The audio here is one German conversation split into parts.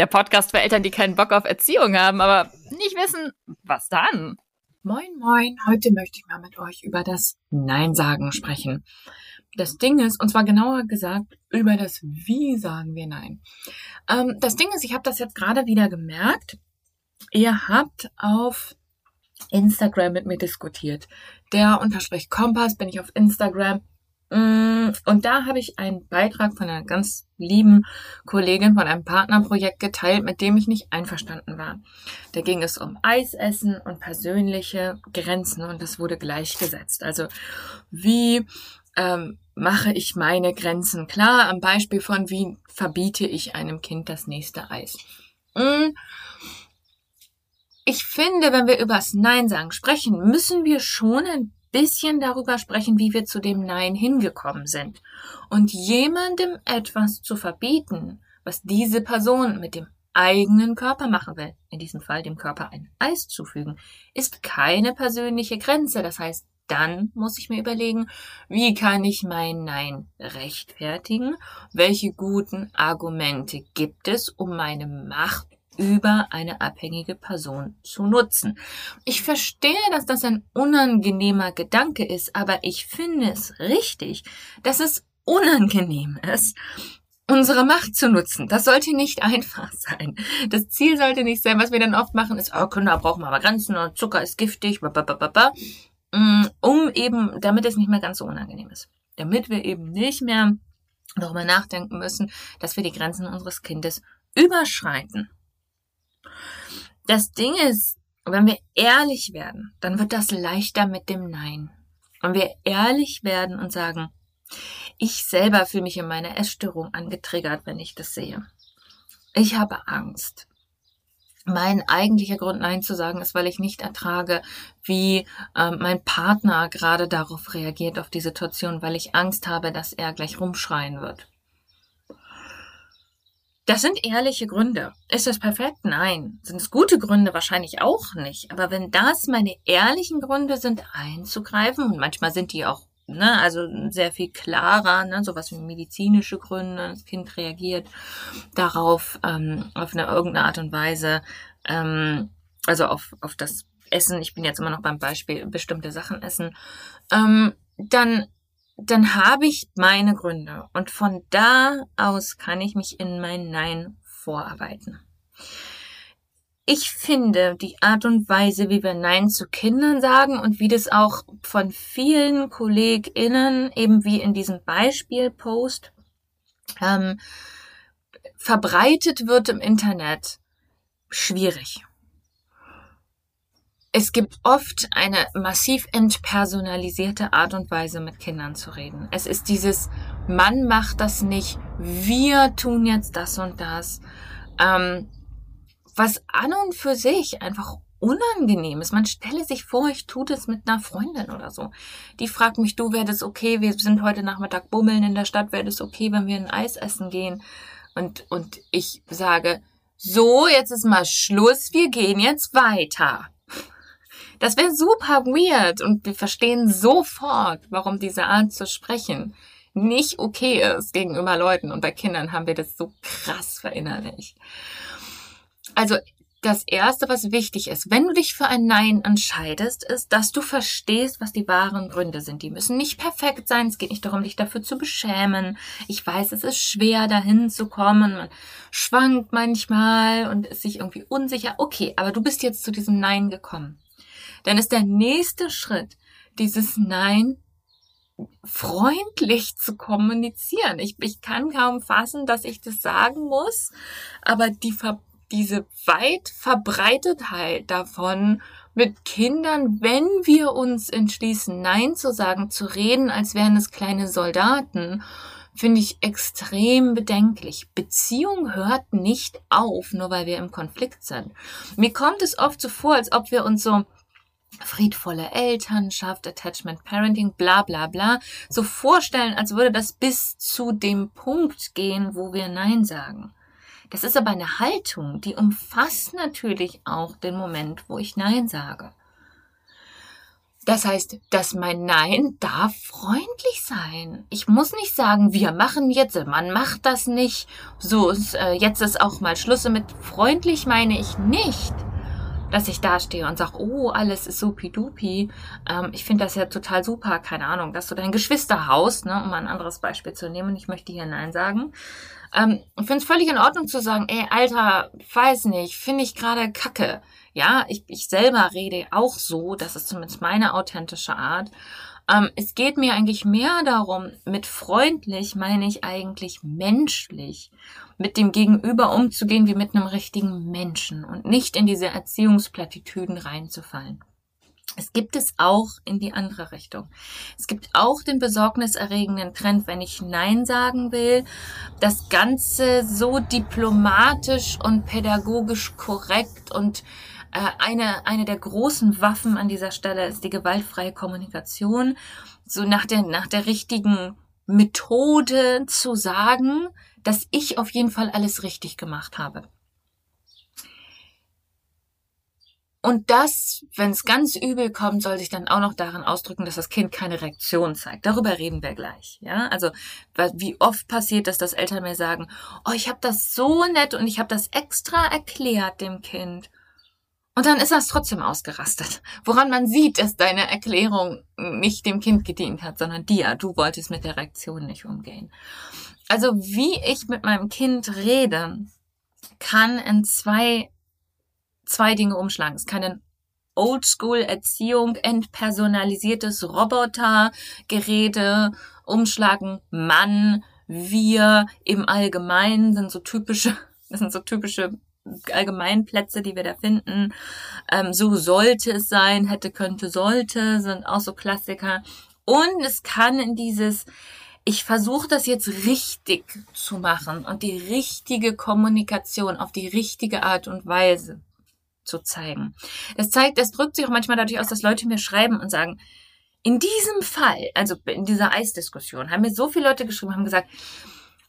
der Podcast für Eltern, die keinen Bock auf Erziehung haben, aber nicht wissen, was dann. Moin, moin. Heute möchte ich mal mit euch über das Nein sagen sprechen. Das Ding ist, und zwar genauer gesagt, über das Wie sagen wir Nein. Ähm, das Ding ist, ich habe das jetzt gerade wieder gemerkt. Ihr habt auf Instagram mit mir diskutiert. Der Unterstrich Kompass bin ich auf Instagram. Mm, und da habe ich einen Beitrag von einer ganz lieben Kollegin von einem Partnerprojekt geteilt, mit dem ich nicht einverstanden war. Da ging es um Eisessen und persönliche Grenzen und das wurde gleichgesetzt. Also wie ähm, mache ich meine Grenzen klar am Beispiel von wie verbiete ich einem Kind das nächste Eis. Mm. Ich finde, wenn wir übers Nein sagen sprechen, müssen wir schon ein bisschen darüber sprechen, wie wir zu dem Nein hingekommen sind. Und jemandem etwas zu verbieten, was diese Person mit dem eigenen Körper machen will, in diesem Fall dem Körper ein Eis zufügen, ist keine persönliche Grenze. Das heißt, dann muss ich mir überlegen, wie kann ich mein Nein rechtfertigen? Welche guten Argumente gibt es, um meine Macht über eine abhängige Person zu nutzen. Ich verstehe, dass das ein unangenehmer Gedanke ist, aber ich finde es richtig, dass es unangenehm ist, unsere Macht zu nutzen. Das sollte nicht einfach sein. Das Ziel sollte nicht sein, was wir dann oft machen, ist, oh, Kinder brauchen aber Grenzen und Zucker ist giftig, mm, um eben, damit es nicht mehr ganz so unangenehm ist. Damit wir eben nicht mehr darüber nachdenken müssen, dass wir die Grenzen unseres Kindes überschreiten. Das Ding ist, wenn wir ehrlich werden, dann wird das leichter mit dem Nein. Wenn wir ehrlich werden und sagen, ich selber fühle mich in meiner Essstörung angetriggert, wenn ich das sehe. Ich habe Angst. Mein eigentlicher Grund, Nein zu sagen, ist, weil ich nicht ertrage, wie äh, mein Partner gerade darauf reagiert, auf die Situation, weil ich Angst habe, dass er gleich rumschreien wird. Das sind ehrliche Gründe. Ist das perfekt? Nein. Sind es gute Gründe? Wahrscheinlich auch nicht. Aber wenn das meine ehrlichen Gründe sind, einzugreifen, und manchmal sind die auch, ne, also sehr viel klarer, ne, sowas wie medizinische Gründe, das Kind reagiert darauf ähm, auf eine irgendeine Art und Weise, ähm, also auf, auf das Essen, ich bin jetzt immer noch beim Beispiel bestimmte Sachen essen, ähm, dann dann habe ich meine Gründe und von da aus kann ich mich in mein Nein vorarbeiten. Ich finde die Art und Weise, wie wir Nein zu Kindern sagen und wie das auch von vielen KollegInnen, eben wie in diesem Beispielpost, ähm, verbreitet wird im Internet, schwierig es gibt oft eine massiv entpersonalisierte Art und Weise, mit Kindern zu reden. Es ist dieses, Mann macht das nicht, wir tun jetzt das und das. Ähm, was an und für sich einfach unangenehm ist. Man stelle sich vor, ich tue das mit einer Freundin oder so. Die fragt mich, du, wäre das okay? Wir sind heute Nachmittag bummeln in der Stadt. Wäre das okay, wenn wir ein Eis essen gehen? Und, und ich sage, so, jetzt ist mal Schluss. Wir gehen jetzt weiter. Das wäre super weird und wir verstehen sofort, warum diese Art zu sprechen nicht okay ist gegenüber Leuten. Und bei Kindern haben wir das so krass verinnerlicht. Also das Erste, was wichtig ist, wenn du dich für ein Nein entscheidest, ist, dass du verstehst, was die wahren Gründe sind. Die müssen nicht perfekt sein. Es geht nicht darum, dich dafür zu beschämen. Ich weiß, es ist schwer, dahin zu kommen. Man schwankt manchmal und ist sich irgendwie unsicher. Okay, aber du bist jetzt zu diesem Nein gekommen. Dann ist der nächste Schritt, dieses Nein freundlich zu kommunizieren. Ich, ich kann kaum fassen, dass ich das sagen muss, aber die diese weit Verbreitetheit davon, mit Kindern, wenn wir uns entschließen, Nein zu sagen, zu reden, als wären es kleine Soldaten, finde ich extrem bedenklich. Beziehung hört nicht auf, nur weil wir im Konflikt sind. Mir kommt es oft so vor, als ob wir uns so friedvolle Elternschaft, Attachment Parenting, bla bla bla, so vorstellen, als würde das bis zu dem Punkt gehen, wo wir Nein sagen. Das ist aber eine Haltung, die umfasst natürlich auch den Moment, wo ich Nein sage. Das heißt, dass mein Nein darf freundlich sein. Ich muss nicht sagen, wir machen jetzt, man macht das nicht. So, äh, jetzt ist auch mal Schluss mit freundlich meine ich nicht dass ich da stehe und sage, oh, alles ist supi-dupi. Ähm, ich finde das ja total super, keine Ahnung, dass du dein Geschwisterhaus, ne, um mal ein anderes Beispiel zu nehmen, ich möchte hier Nein sagen, ähm, ich finde es völlig in Ordnung zu sagen, ey, Alter, weiß nicht, finde ich gerade kacke. Ja, ich, ich selber rede auch so, das ist zumindest meine authentische Art. Ähm, es geht mir eigentlich mehr darum, mit freundlich meine ich eigentlich menschlich, mit dem Gegenüber umzugehen wie mit einem richtigen Menschen und nicht in diese Erziehungsplattitüden reinzufallen. Es gibt es auch in die andere Richtung. Es gibt auch den besorgniserregenden Trend, wenn ich Nein sagen will, das Ganze so diplomatisch und pädagogisch korrekt und eine, eine der großen Waffen an dieser Stelle ist die gewaltfreie Kommunikation. So nach der, nach der richtigen Methode zu sagen, dass ich auf jeden Fall alles richtig gemacht habe. Und das, wenn es ganz übel kommt, soll sich dann auch noch darin ausdrücken, dass das Kind keine Reaktion zeigt. Darüber reden wir gleich. Ja, also wie oft passiert dass Eltern mir sagen: "Oh, ich habe das so nett und ich habe das extra erklärt dem Kind." Und dann ist das trotzdem ausgerastet. Woran man sieht, dass deine Erklärung nicht dem Kind gedient hat, sondern dir. Du wolltest mit der Reaktion nicht umgehen. Also wie ich mit meinem Kind rede, kann in zwei zwei Dinge umschlagen. Es kann eine Oldschool-Erziehung, entpersonalisiertes Roboter-Gerede umschlagen. Mann, wir im Allgemeinen sind so typische, das sind so typische Allgemeinplätze, die wir da finden. Ähm, so sollte es sein, hätte, könnte, sollte, sind auch so Klassiker. Und es kann in dieses, ich versuche das jetzt richtig zu machen und die richtige Kommunikation auf die richtige Art und Weise zu zeigen. Das zeigt, das drückt sich auch manchmal dadurch aus, dass Leute mir schreiben und sagen, in diesem Fall, also in dieser Eisdiskussion, haben mir so viele Leute geschrieben, haben gesagt,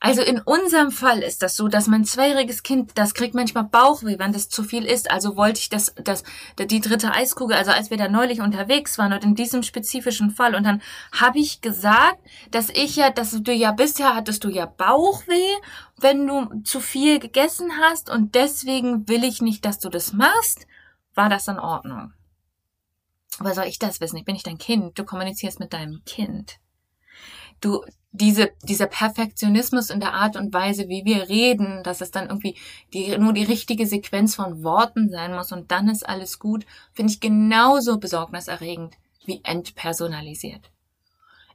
also in unserem Fall ist das so, dass mein zweijähriges Kind, das kriegt manchmal Bauchweh, wenn das zu viel ist. Also wollte ich das, das, die dritte Eiskugel, also als wir da neulich unterwegs waren und in diesem spezifischen Fall. Und dann habe ich gesagt, dass ich ja, dass du ja bisher hattest du ja Bauchweh, wenn du zu viel gegessen hast und deswegen will ich nicht, dass du das machst. War das in Ordnung? Aber soll ich das wissen? Ich bin nicht dein Kind. Du kommunizierst mit deinem Kind. Du, diese, dieser Perfektionismus in der Art und Weise, wie wir reden, dass es dann irgendwie die, nur die richtige Sequenz von Worten sein muss und dann ist alles gut, finde ich genauso besorgniserregend wie entpersonalisiert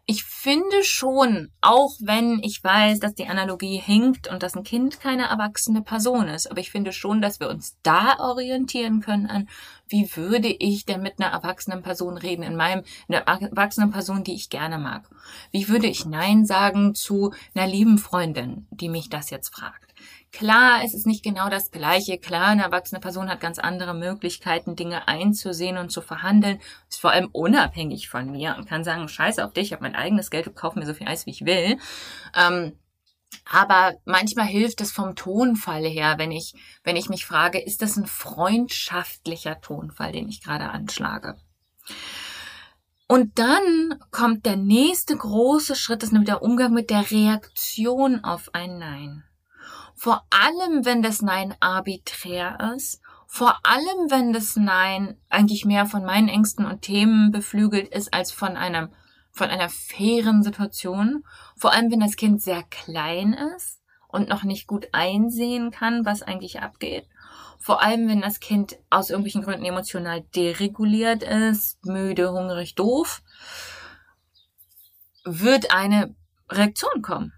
ich finde schon, auch wenn ich weiß, dass die Analogie hinkt und dass ein Kind keine erwachsene Person ist, aber ich finde schon, dass wir uns da orientieren können an, wie würde ich denn mit einer erwachsenen Person reden, in meinem, einer erwachsenen Person, die ich gerne mag. Wie würde ich Nein sagen zu einer lieben Freundin, die mich das jetzt fragt? Klar, es ist nicht genau das Gleiche. Klar, eine erwachsene Person hat ganz andere Möglichkeiten, Dinge einzusehen und zu verhandeln. Ist vor allem unabhängig von mir und kann sagen, scheiße auf dich, ich habe mein eigenes Geld, du kauf mir so viel Eis, wie ich will. Ähm, aber manchmal hilft es vom Tonfall her, wenn ich, wenn ich mich frage, ist das ein freundschaftlicher Tonfall, den ich gerade anschlage? Und dann kommt der nächste große Schritt, das ist nämlich der Umgang mit der Reaktion auf ein Nein. Vor allem, wenn das Nein arbiträr ist, vor allem, wenn das Nein eigentlich mehr von meinen Ängsten und Themen beflügelt ist als von einem, von einer fairen Situation. Vor allem, wenn das Kind sehr klein ist und noch nicht gut einsehen kann, was eigentlich abgeht. Vor allem, wenn das Kind aus irgendwelchen Gründen emotional dereguliert ist, müde, hungrig, doof, wird eine Reaktion kommen.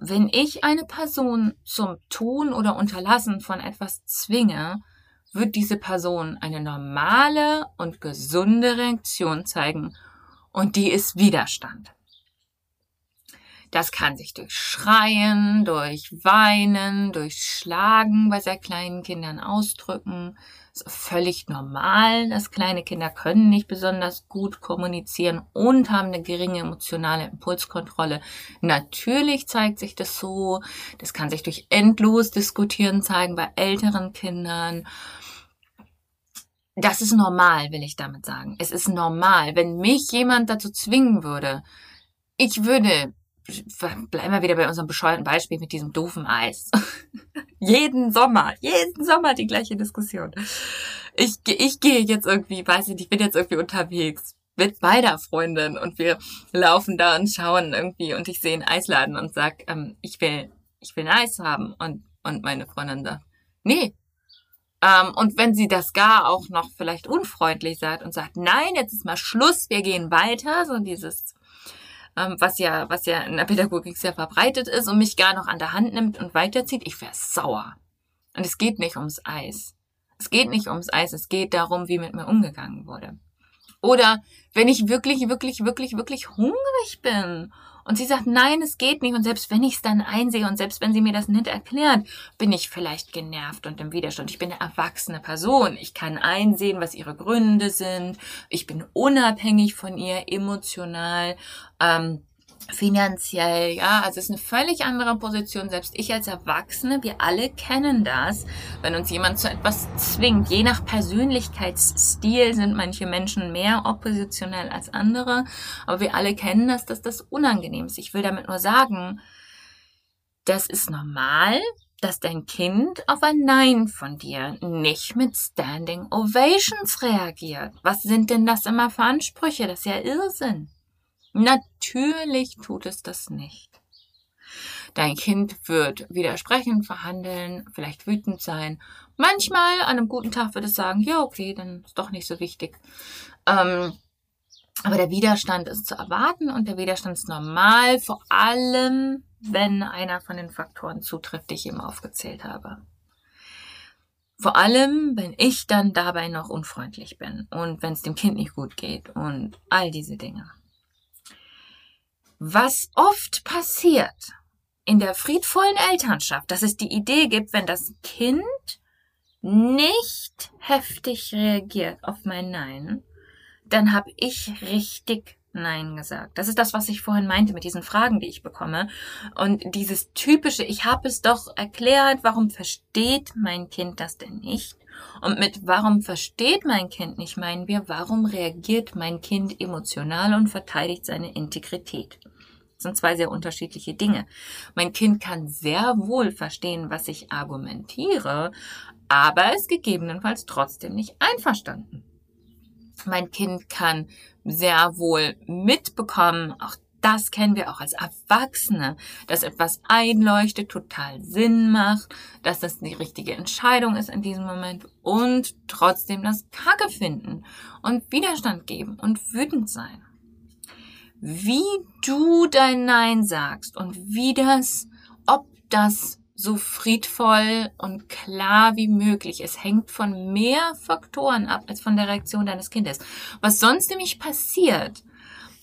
Wenn ich eine Person zum Tun oder Unterlassen von etwas zwinge, wird diese Person eine normale und gesunde Reaktion zeigen und die ist Widerstand. Das kann sich durch Schreien, durch Weinen, durch Schlagen bei sehr kleinen Kindern ausdrücken völlig normal, dass kleine Kinder können nicht besonders gut kommunizieren und haben eine geringe emotionale Impulskontrolle. Natürlich zeigt sich das so. Das kann sich durch endlos diskutieren zeigen bei älteren Kindern. Das ist normal, will ich damit sagen. Es ist normal, wenn mich jemand dazu zwingen würde, ich würde bleiben wir wieder bei unserem bescheuerten Beispiel mit diesem doofen Eis. jeden Sommer, jeden Sommer die gleiche Diskussion. Ich, ich gehe jetzt irgendwie, weiß ich, ich bin jetzt irgendwie unterwegs mit meiner Freundin und wir laufen da und schauen irgendwie und ich sehe einen Eisladen und sag, ähm, ich will, ich will ein Eis haben und, und meine Freundin sagt, nee. Ähm, und wenn sie das gar auch noch vielleicht unfreundlich sagt und sagt, nein, jetzt ist mal Schluss, wir gehen weiter, so dieses ähm, was ja, was ja in der Pädagogik sehr verbreitet ist und mich gar noch an der Hand nimmt und weiterzieht, ich wäre sauer. Und es geht nicht ums Eis. Es geht nicht ums Eis, es geht darum, wie mit mir umgegangen wurde. Oder wenn ich wirklich, wirklich, wirklich, wirklich hungrig bin und sie sagt, nein, es geht nicht. Und selbst wenn ich es dann einsehe und selbst wenn sie mir das nicht erklärt, bin ich vielleicht genervt und im Widerstand. Ich bin eine erwachsene Person. Ich kann einsehen, was ihre Gründe sind. Ich bin unabhängig von ihr emotional. Ähm, finanziell, ja, also es ist eine völlig andere Position. Selbst ich als Erwachsene, wir alle kennen das, wenn uns jemand zu etwas zwingt. Je nach Persönlichkeitsstil sind manche Menschen mehr oppositionell als andere, aber wir alle kennen das, dass das unangenehm ist. Ich will damit nur sagen, das ist normal, dass dein Kind auf ein Nein von dir nicht mit Standing Ovations reagiert. Was sind denn das immer für Ansprüche? Das ist ja Irrsinn. Natürlich tut es das nicht. Dein Kind wird widersprechen, verhandeln, vielleicht wütend sein. Manchmal an einem guten Tag wird es sagen, ja, okay, dann ist doch nicht so wichtig. Ähm, aber der Widerstand ist zu erwarten und der Widerstand ist normal, vor allem wenn einer von den Faktoren zutrifft, die ich eben aufgezählt habe. Vor allem, wenn ich dann dabei noch unfreundlich bin und wenn es dem Kind nicht gut geht und all diese Dinge. Was oft passiert in der friedvollen Elternschaft, dass es die Idee gibt, wenn das Kind nicht heftig reagiert auf mein Nein, dann habe ich richtig Nein gesagt. Das ist das, was ich vorhin meinte mit diesen Fragen, die ich bekomme. Und dieses typische, ich habe es doch erklärt, warum versteht mein Kind das denn nicht? Und mit warum versteht mein Kind nicht meinen wir, warum reagiert mein Kind emotional und verteidigt seine Integrität? Das sind zwei sehr unterschiedliche Dinge. Mein Kind kann sehr wohl verstehen, was ich argumentiere, aber ist gegebenenfalls trotzdem nicht einverstanden. Mein Kind kann sehr wohl mitbekommen, auch das kennen wir auch als Erwachsene, dass etwas einleuchtet, total Sinn macht, dass das die richtige Entscheidung ist in diesem Moment und trotzdem das Kacke finden und Widerstand geben und wütend sein. Wie du dein Nein sagst und wie das, ob das so friedvoll und klar wie möglich. Es hängt von mehr Faktoren ab als von der Reaktion deines Kindes. Was sonst nämlich passiert,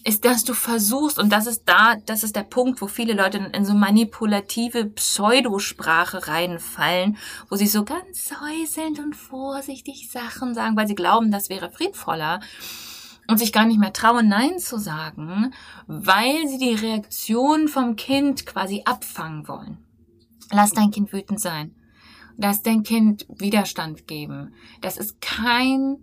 ist, dass du versuchst, und das ist da, das ist der Punkt, wo viele Leute in so manipulative Pseudosprache reinfallen, wo sie so ganz säuselnd und vorsichtig Sachen sagen, weil sie glauben, das wäre friedvoller und sich gar nicht mehr trauen, Nein zu sagen, weil sie die Reaktion vom Kind quasi abfangen wollen. Lass dein Kind wütend sein. Lass dein Kind Widerstand geben. Das ist kein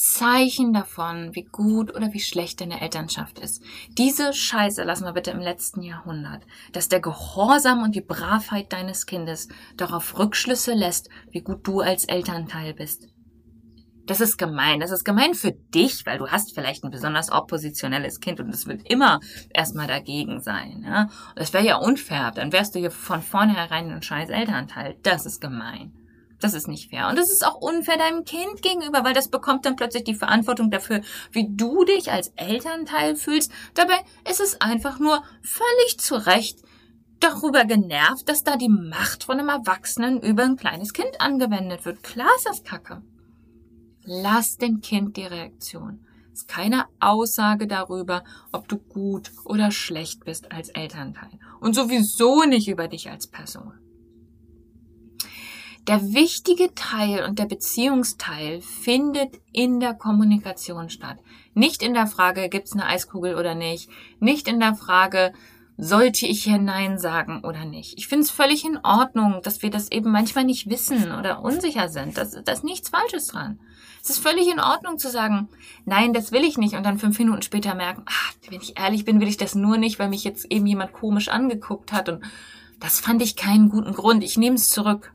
Zeichen davon, wie gut oder wie schlecht deine Elternschaft ist. Diese Scheiße lassen wir bitte im letzten Jahrhundert, dass der Gehorsam und die Bravheit deines Kindes darauf Rückschlüsse lässt, wie gut du als Elternteil bist. Das ist gemein. Das ist gemein für dich, weil du hast vielleicht ein besonders oppositionelles Kind und es wird immer erstmal dagegen sein. Ja? Das wäre ja unfair. Dann wärst du hier von vornherein ein scheiß Elternteil. Das ist gemein. Das ist nicht fair. Und das ist auch unfair deinem Kind gegenüber, weil das bekommt dann plötzlich die Verantwortung dafür, wie du dich als Elternteil fühlst. Dabei ist es einfach nur völlig zu Recht darüber genervt, dass da die Macht von einem Erwachsenen über ein kleines Kind angewendet wird. Klar ist das Kacke. Lass dem Kind die Reaktion. Es ist keine Aussage darüber, ob du gut oder schlecht bist als Elternteil. Und sowieso nicht über dich als Person. Der wichtige Teil und der Beziehungsteil findet in der Kommunikation statt. Nicht in der Frage, gibt's eine Eiskugel oder nicht. Nicht in der Frage, sollte ich hier Nein sagen oder nicht. Ich finde es völlig in Ordnung, dass wir das eben manchmal nicht wissen oder unsicher sind. Da ist nichts Falsches dran. Es ist völlig in Ordnung zu sagen, nein, das will ich nicht und dann fünf Minuten später merken, ach, wenn ich ehrlich bin, will ich das nur nicht, weil mich jetzt eben jemand komisch angeguckt hat und das fand ich keinen guten Grund. Ich nehme es zurück.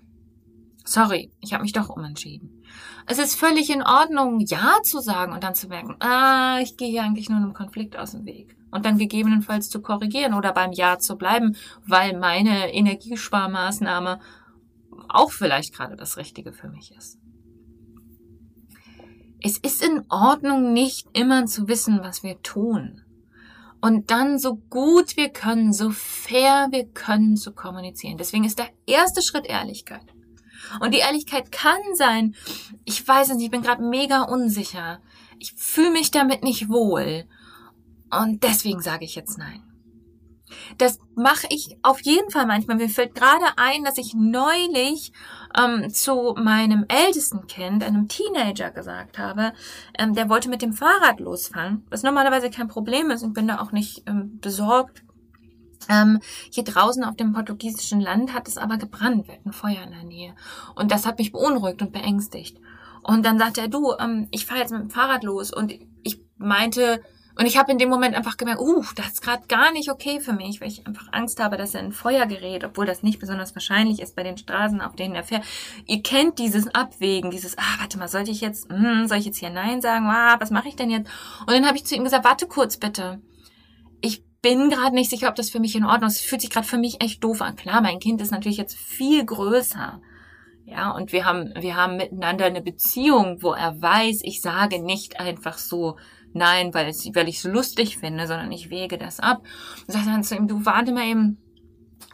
Sorry, ich habe mich doch umentschieden. Es ist völlig in Ordnung, Ja zu sagen und dann zu merken, ah, ich gehe hier eigentlich nur einem Konflikt aus dem Weg. Und dann gegebenenfalls zu korrigieren oder beim Ja zu bleiben, weil meine Energiesparmaßnahme auch vielleicht gerade das Richtige für mich ist. Es ist in Ordnung, nicht immer zu wissen, was wir tun. Und dann so gut wir können, so fair wir können zu kommunizieren. Deswegen ist der erste Schritt Ehrlichkeit. Und die Ehrlichkeit kann sein, ich weiß es nicht, ich bin gerade mega unsicher. Ich fühle mich damit nicht wohl. Und deswegen sage ich jetzt nein. Das mache ich auf jeden Fall manchmal. Mir fällt gerade ein, dass ich neulich ähm, zu meinem ältesten Kind, einem Teenager, gesagt habe, ähm, der wollte mit dem Fahrrad losfahren, was normalerweise kein Problem ist und bin da auch nicht ähm, besorgt ähm, hier draußen auf dem portugiesischen Land hat es aber gebrannt, wir hatten Feuer in der Nähe. Und das hat mich beunruhigt und beängstigt. Und dann sagte er, du, ähm, ich fahre jetzt mit dem Fahrrad los. Und ich meinte, und ich habe in dem Moment einfach gemerkt, uh, das ist gerade gar nicht okay für mich, weil ich einfach Angst habe, dass er in Feuer gerät, obwohl das nicht besonders wahrscheinlich ist bei den Straßen, auf denen er fährt. Ihr kennt dieses Abwägen, dieses, ah, warte mal, sollte ich jetzt, hm, soll ich jetzt hier Nein sagen? Ah, was mache ich denn jetzt? Und dann habe ich zu ihm gesagt, warte kurz bitte. Ich bin gerade nicht sicher, ob das für mich in Ordnung ist. Es fühlt sich gerade für mich echt doof an. Klar, mein Kind ist natürlich jetzt viel größer. Ja, und wir haben, wir haben miteinander eine Beziehung, wo er weiß, ich sage nicht einfach so nein, weil, es, weil ich es lustig finde, sondern ich wege das ab. Und sage dann zu ihm, du warte mal eben,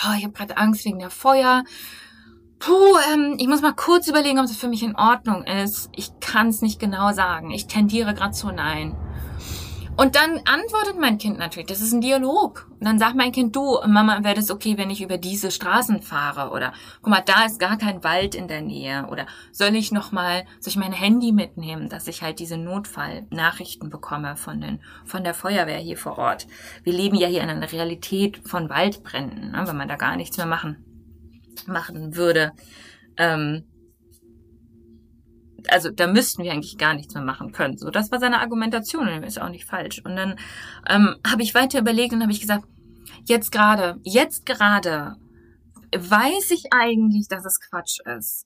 oh, ich habe gerade Angst wegen der Feuer. Puh, ähm, ich muss mal kurz überlegen, ob es für mich in Ordnung ist. Ich kann es nicht genau sagen. Ich tendiere gerade zu nein. Und dann antwortet mein Kind natürlich, das ist ein Dialog. Und dann sagt mein Kind, du, Mama, wäre das okay, wenn ich über diese Straßen fahre? Oder, guck mal, da ist gar kein Wald in der Nähe. Oder soll ich nochmal, soll ich mein Handy mitnehmen, dass ich halt diese Notfallnachrichten bekomme von den, von der Feuerwehr hier vor Ort? Wir leben ja hier in einer Realität von Waldbränden, ne, wenn man da gar nichts mehr machen, machen würde. Ähm, also da müssten wir eigentlich gar nichts mehr machen können. So, das war seine Argumentation und ist auch nicht falsch. Und dann ähm, habe ich weiter überlegt und habe ich gesagt, jetzt gerade, jetzt gerade weiß ich eigentlich, dass es Quatsch ist.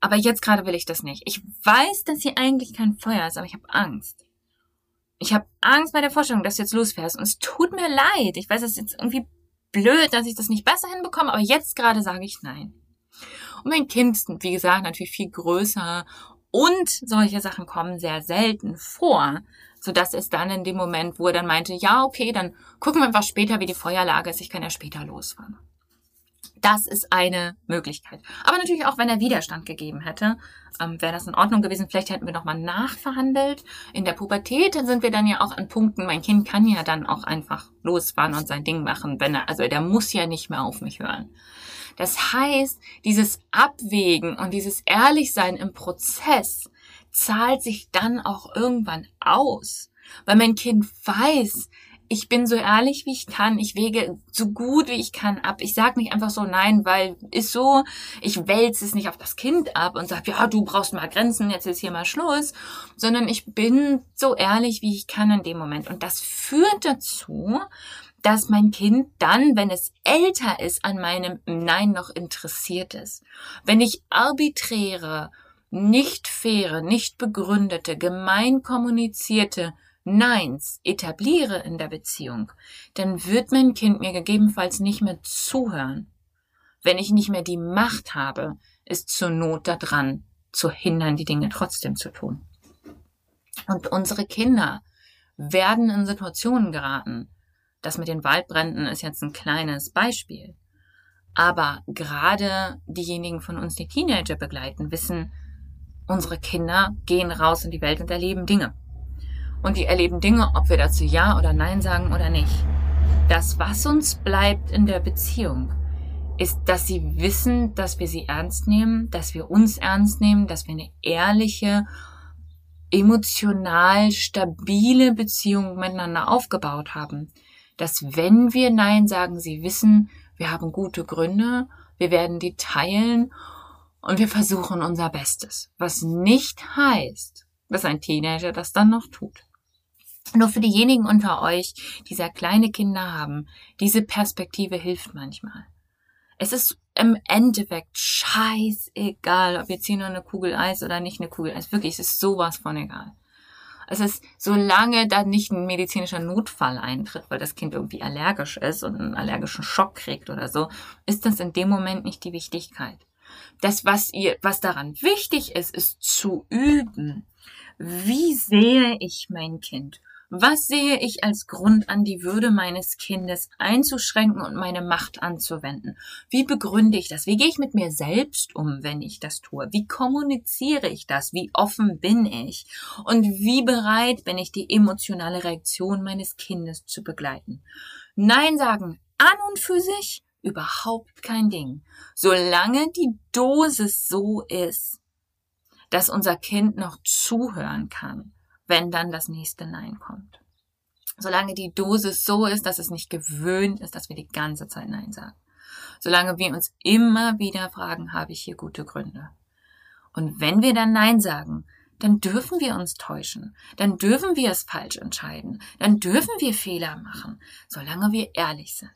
Aber jetzt gerade will ich das nicht. Ich weiß, dass hier eigentlich kein Feuer ist, aber ich habe Angst. Ich habe Angst bei der Vorstellung, dass du jetzt losfährst. Und es tut mir leid. Ich weiß, es ist jetzt irgendwie blöd, dass ich das nicht besser hinbekomme, aber jetzt gerade sage ich nein. Und mein Kind ist, wie gesagt, natürlich viel größer und solche Sachen kommen sehr selten vor, so dass es dann in dem Moment, wo er dann meinte, ja, okay, dann gucken wir einfach später, wie die Feuerlage ist, ich kann ja später losfahren. Das ist eine Möglichkeit. Aber natürlich auch, wenn er Widerstand gegeben hätte, ähm, wäre das in Ordnung gewesen. Vielleicht hätten wir nochmal nachverhandelt. In der Pubertät sind wir dann ja auch an Punkten, mein Kind kann ja dann auch einfach losfahren und sein Ding machen, wenn er, also der muss ja nicht mehr auf mich hören. Das heißt, dieses Abwägen und dieses Ehrlichsein im Prozess zahlt sich dann auch irgendwann aus, weil mein Kind weiß, ich bin so ehrlich, wie ich kann. Ich wege so gut, wie ich kann ab. Ich sag nicht einfach so nein, weil ist so. Ich wälze es nicht auf das Kind ab und sag, ja, du brauchst mal Grenzen, jetzt ist hier mal Schluss. Sondern ich bin so ehrlich, wie ich kann in dem Moment. Und das führt dazu, dass mein Kind dann, wenn es älter ist, an meinem Nein noch interessiert ist. Wenn ich arbiträre, nicht faire, nicht begründete, gemein kommunizierte Neins etabliere in der Beziehung, dann wird mein Kind mir gegebenenfalls nicht mehr zuhören. Wenn ich nicht mehr die Macht habe, ist zur Not daran, zu hindern, die Dinge trotzdem zu tun. Und unsere Kinder werden in Situationen geraten. Das mit den Waldbränden ist jetzt ein kleines Beispiel. Aber gerade diejenigen von uns, die Teenager begleiten, wissen, unsere Kinder gehen raus in die Welt und erleben Dinge und die erleben Dinge, ob wir dazu Ja oder Nein sagen oder nicht. Das, was uns bleibt in der Beziehung, ist, dass sie wissen, dass wir sie ernst nehmen, dass wir uns ernst nehmen, dass wir eine ehrliche, emotional stabile Beziehung miteinander aufgebaut haben. Dass wenn wir Nein sagen, sie wissen, wir haben gute Gründe, wir werden die teilen und wir versuchen unser Bestes. Was nicht heißt, dass ein Teenager das dann noch tut. Nur für diejenigen unter euch, die sehr kleine Kinder haben, diese Perspektive hilft manchmal. Es ist im Endeffekt scheißegal, ob jetzt hier nur eine Kugel Eis oder nicht eine Kugel Eis. Wirklich, es ist sowas von egal. Es ist, solange da nicht ein medizinischer Notfall eintritt, weil das Kind irgendwie allergisch ist und einen allergischen Schock kriegt oder so, ist das in dem Moment nicht die Wichtigkeit. Das, was ihr, was daran wichtig ist, ist zu üben. Wie sehe ich mein Kind? Was sehe ich als Grund an, die Würde meines Kindes einzuschränken und meine Macht anzuwenden? Wie begründe ich das? Wie gehe ich mit mir selbst um, wenn ich das tue? Wie kommuniziere ich das? Wie offen bin ich? Und wie bereit bin ich, die emotionale Reaktion meines Kindes zu begleiten? Nein sagen an und für sich überhaupt kein Ding. Solange die Dosis so ist, dass unser Kind noch zuhören kann wenn dann das nächste Nein kommt. Solange die Dosis so ist, dass es nicht gewöhnt ist, dass wir die ganze Zeit Nein sagen. Solange wir uns immer wieder fragen, habe ich hier gute Gründe. Und wenn wir dann Nein sagen, dann dürfen wir uns täuschen, dann dürfen wir es falsch entscheiden, dann dürfen wir Fehler machen, solange wir ehrlich sind.